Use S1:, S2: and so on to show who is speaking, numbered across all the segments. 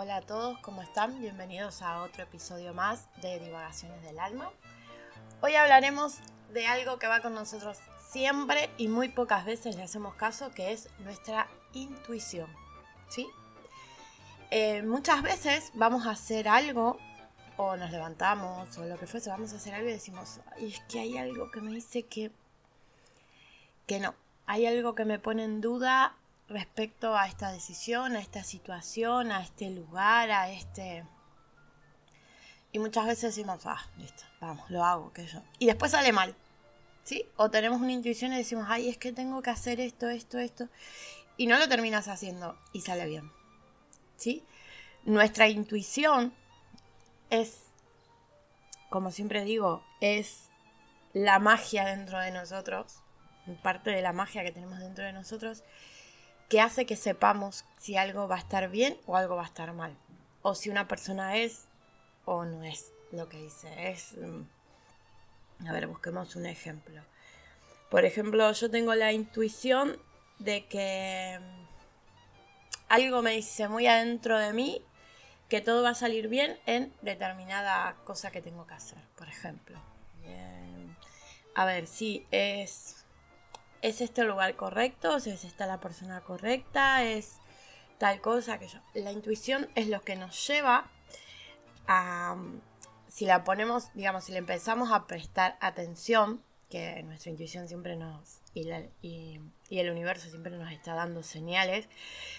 S1: Hola a todos, ¿cómo están? Bienvenidos a otro episodio más de Divagaciones del Alma. Hoy hablaremos de algo que va con nosotros siempre y muy pocas veces le hacemos caso, que es nuestra intuición. ¿Sí? Eh, muchas veces vamos a hacer algo o nos levantamos o lo que fuese, vamos a hacer algo y decimos, es que hay algo que me dice que, que no, hay algo que me pone en duda respecto a esta decisión, a esta situación, a este lugar, a este... Y muchas veces decimos, ah, listo, vamos, lo hago, que yo. Y después sale mal, ¿sí? O tenemos una intuición y decimos, ay, es que tengo que hacer esto, esto, esto. Y no lo terminas haciendo y sale bien, ¿sí? Nuestra intuición es, como siempre digo, es la magia dentro de nosotros, parte de la magia que tenemos dentro de nosotros que hace que sepamos si algo va a estar bien o algo va a estar mal. O si una persona es o no es lo que dice. Es. Mm, a ver, busquemos un ejemplo. Por ejemplo, yo tengo la intuición de que mm, algo me dice muy adentro de mí que todo va a salir bien en determinada cosa que tengo que hacer, por ejemplo. A ver, si es ¿es este el lugar correcto? ¿Es esta la persona correcta? ¿Es tal cosa que yo? La intuición es lo que nos lleva a, si la ponemos, digamos, si le empezamos a prestar atención, que nuestra intuición siempre nos, y, y, el universo siempre nos está dando señales,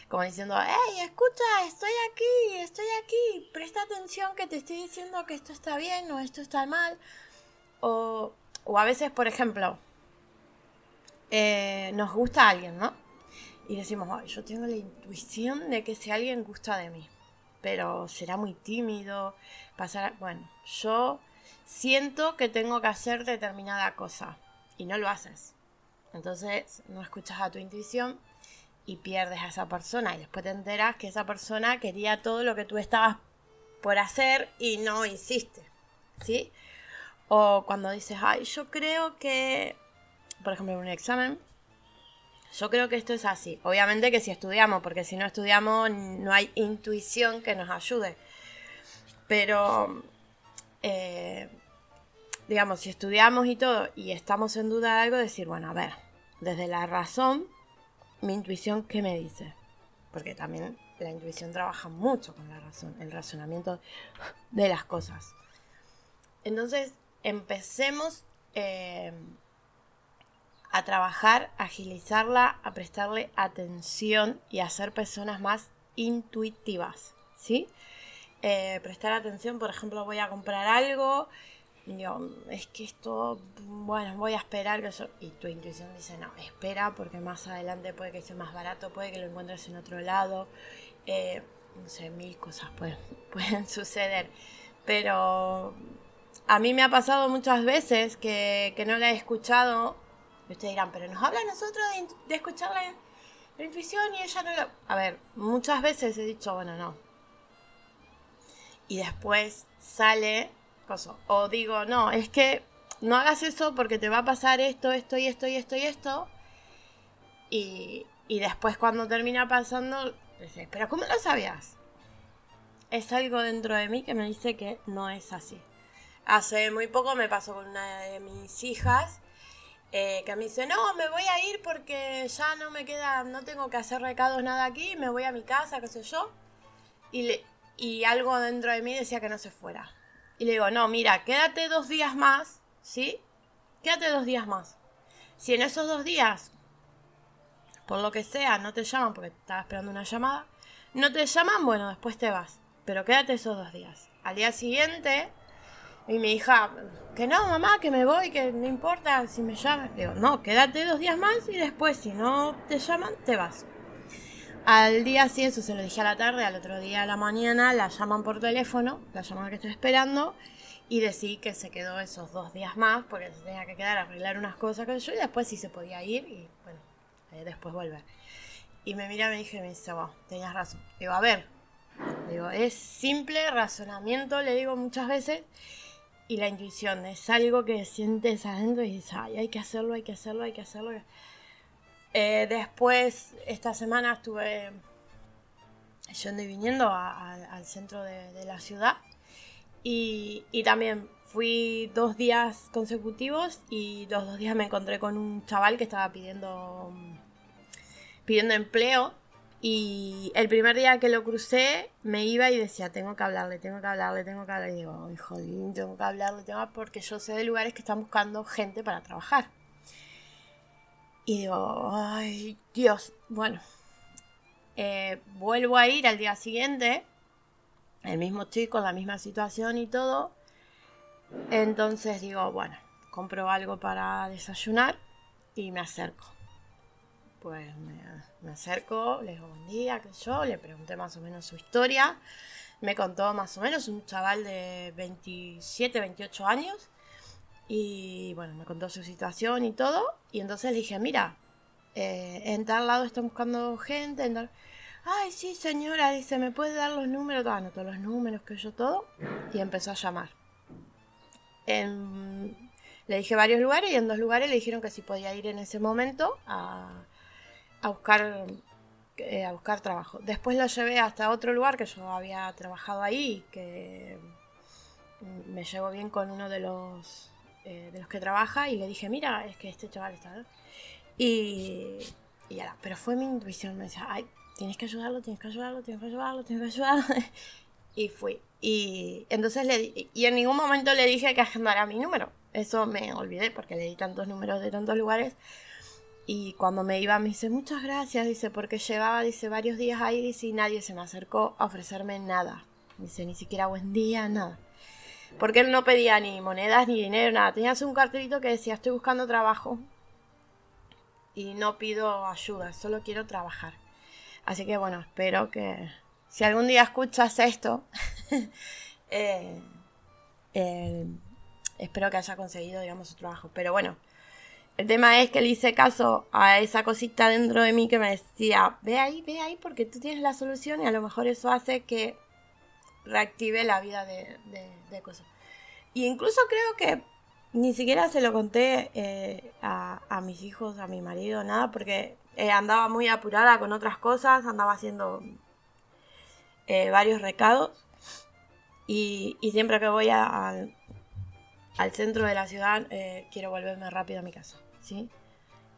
S1: como diciendo, hey, escucha, estoy aquí, estoy aquí, presta atención que te estoy diciendo que esto está bien o esto está mal. O, o a veces, por ejemplo, eh, nos gusta alguien, ¿no? Y decimos, Ay, yo tengo la intuición de que si alguien gusta de mí, pero será muy tímido, pasará... Bueno, yo siento que tengo que hacer determinada cosa y no lo haces. Entonces no escuchas a tu intuición y pierdes a esa persona y después te enteras que esa persona quería todo lo que tú estabas por hacer y no hiciste, ¿sí? O cuando dices, ay, yo creo que por ejemplo, en un examen. Yo creo que esto es así. Obviamente que si estudiamos, porque si no estudiamos no hay intuición que nos ayude. Pero, eh, digamos, si estudiamos y todo y estamos en duda de algo, decir, bueno, a ver, desde la razón, mi intuición, ¿qué me dice? Porque también la intuición trabaja mucho con la razón, el razonamiento de las cosas. Entonces, empecemos eh, a trabajar, agilizarla, a prestarle atención y a ser personas más intuitivas, ¿sí? Eh, prestar atención, por ejemplo, voy a comprar algo, digo, es que esto, bueno, voy a esperar que eso, y tu intuición dice, no, espera porque más adelante puede que sea más barato, puede que lo encuentres en otro lado, eh, no sé, mil cosas pueden, pueden suceder, pero a mí me ha pasado muchas veces que, que no la he escuchado y ustedes dirán, pero nos habla a nosotros de, escuchar la, intuición y ella no lo... A ver, muchas veces he dicho, bueno, no. Y después sale cosa. O digo, no, es que no hagas eso porque te va a pasar esto, esto y esto y esto y esto. Y, y después cuando termina pasando, dices, pero ¿cómo lo sabías? Es algo dentro de mí que me dice que no es así. Hace muy poco me pasó con una de mis hijas eh, que me dice, no, me voy a ir porque ya no me queda, no tengo que hacer recados nada aquí, me voy a mi casa, qué sé yo. Y, le, y algo dentro de mí decía que no se fuera. Y le digo, no, mira, quédate dos días más, ¿sí? Quédate dos días más. Si en esos dos días, por lo que sea, no te llaman porque estaba esperando una llamada, no te llaman, bueno, después te vas. Pero quédate esos dos días. Al día siguiente, y mi hija, que no, mamá, que me voy, que no importa si me llaman. Digo, no, quédate dos días más y después, si no te llaman, te vas. Al día sí, eso se lo dije a la tarde, al otro día a la mañana la llaman por teléfono, la llamada que estoy esperando, y decí que se quedó esos dos días más, porque se tenía que quedar a arreglar unas cosas que yo, y después sí se podía ir, y bueno, eh, después volver. Y me mira, me dije, me dice, wow, tenías razón. Digo, a ver, digo, es simple razonamiento, le digo muchas veces, y la intuición es algo que sientes adentro y dices, ay, hay que hacerlo, hay que hacerlo, hay que hacerlo. Eh, después, esta semana estuve yendo y viniendo al centro de, la ciudad. Y, y, también fui dos días consecutivos y los dos días me encontré con un chaval que estaba pidiendo, pidiendo empleo y el primer día que lo crucé, me iba y decía, tengo que hablarle, tengo que hablarle, tengo que hablarle. Y digo, ay, jodín, tengo que hablarle, tengo que... porque yo sé de lugares que están buscando gente para trabajar. Y digo, ay, Dios, bueno. Eh, vuelvo a ir al día siguiente, el mismo chico, la misma situación y todo. Entonces digo, bueno, compro algo para desayunar y me acerco pues me, acerco, le digo buen día, que yo, le pregunté más o menos su historia. Me contó más o menos un chaval de 27, 28 años. Y bueno, me contó su situación y todo. Y entonces le dije, mira, eh, en tal lado están buscando gente. En tal... Ay, sí, señora, dice, ¿me puede dar los números? Anotó los números, que yo todo. Y empezó a llamar. Le dije varios lugares y en dos lugares le dijeron que si podía ir en ese momento a, a buscar eh, a buscar trabajo. Después lo llevé hasta otro lugar que yo había trabajado ahí, que me llevo bien con uno de los eh, de los que trabaja y le dije, mira, es que este chaval está... Y, y ya, pero fue mi intuición, me decía, ay, tienes que ayudarlo, tienes que ayudarlo, tienes que ayudarlo, tienes que ayudarlo. y fui. Y entonces le y en ningún momento le dije que agendara mi número. Eso me olvidé porque le di tantos números de tantos lugares y cuando me iba me dice, muchas gracias, dice, porque llevaba, dice, varios días ahí, dice, y nadie se me acercó a ofrecerme nada. Dice, ni siquiera buen día, nada. Porque él no pedía ni monedas ni dinero, nada. Tenía un cartelito que decía, estoy buscando trabajo y no pido ayuda, solo quiero trabajar. Así que bueno, espero que si algún día escuchas esto, eh, eh, espero que haya conseguido, digamos, su trabajo. Pero bueno, el tema es que le hice caso a esa cosita dentro de mí que me decía, ve ahí, ve ahí, porque tú tienes la solución y a lo mejor eso hace que reactive la vida de, cosas. Y incluso creo que ni siquiera se lo conté eh, a, mis hijos, a mi marido, nada, porque eh, andaba muy apurada con otras cosas, andaba haciendo eh, varios recados. Y, siempre que voy al centro de la ciudad, quiero volverme rápido a mi casa. ¿Sí?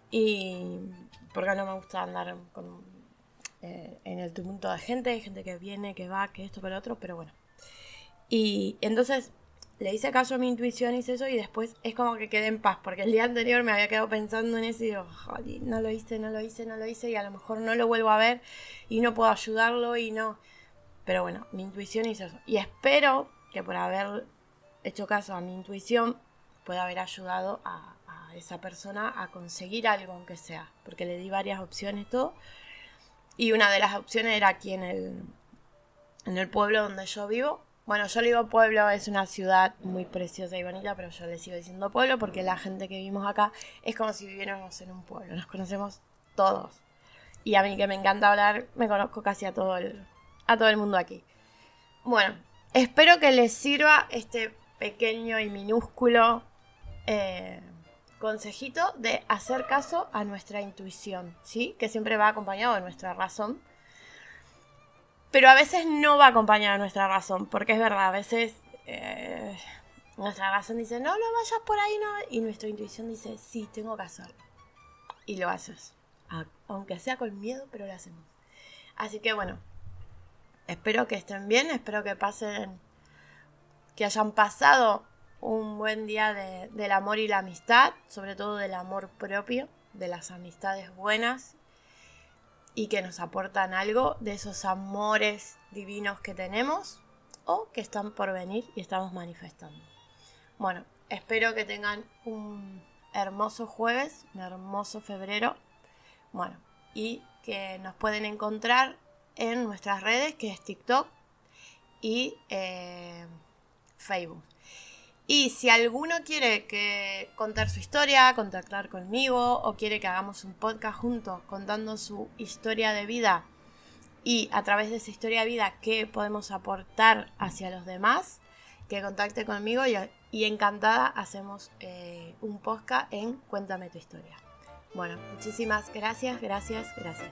S1: Y porque no me gusta andar eh, en el tumulto de gente, gente que viene, que va, que esto, que lo otro, pero bueno. Y entonces le hice caso a mi intuición, hice eso y después es como que quedé en paz, porque el día anterior me había quedado pensando en eso y digo, no lo hice, no lo hice, no lo hice y a lo mejor no lo vuelvo a ver y no puedo ayudarlo y no. Pero bueno, mi intuición hizo eso. Y espero que por haber hecho caso a mi intuición pueda haber ayudado a, esa persona a conseguir algo, aunque sea, porque le di varias opciones, todo. Y una de las opciones era aquí en el, en el pueblo donde yo vivo. Bueno, yo le digo pueblo, es una ciudad muy preciosa y bonita, pero yo le sigo diciendo pueblo porque la gente que vivimos acá es como si viviéramos en un pueblo, nos conocemos todos. Y a mí que me encanta hablar, me conozco casi a todo el, a todo el mundo aquí. Bueno, espero que les sirva este pequeño y minúsculo eh, consejito de hacer caso a nuestra intuición, ¿sí? Que siempre va acompañado de nuestra razón. Pero a veces no va acompañado de nuestra razón, porque es verdad, a veces eh, nuestra razón dice, no, no vayas por ahí, no. Y nuestra intuición dice, sí, tengo que hacerlo. Y lo haces. Aunque sea con miedo, pero lo hacemos. Así que bueno, espero que estén bien, espero que pasen, que hayan pasado un buen día del amor y la amistad, sobre todo del amor propio, de las amistades buenas y que nos aportan algo de esos amores divinos que tenemos o que están por venir y estamos manifestando. Bueno, espero que tengan un hermoso jueves, un hermoso febrero. Bueno, y que nos pueden encontrar en nuestras redes, que es TikTok y eh, Facebook. Y si alguno quiere que contar su historia, contactar conmigo o quiere que hagamos un podcast juntos contando su historia de vida y a través de esa historia de vida qué podemos aportar hacia los demás, que contacte conmigo y, encantada hacemos eh, un podcast en Cuéntame tu historia. Bueno, muchísimas gracias, gracias, gracias.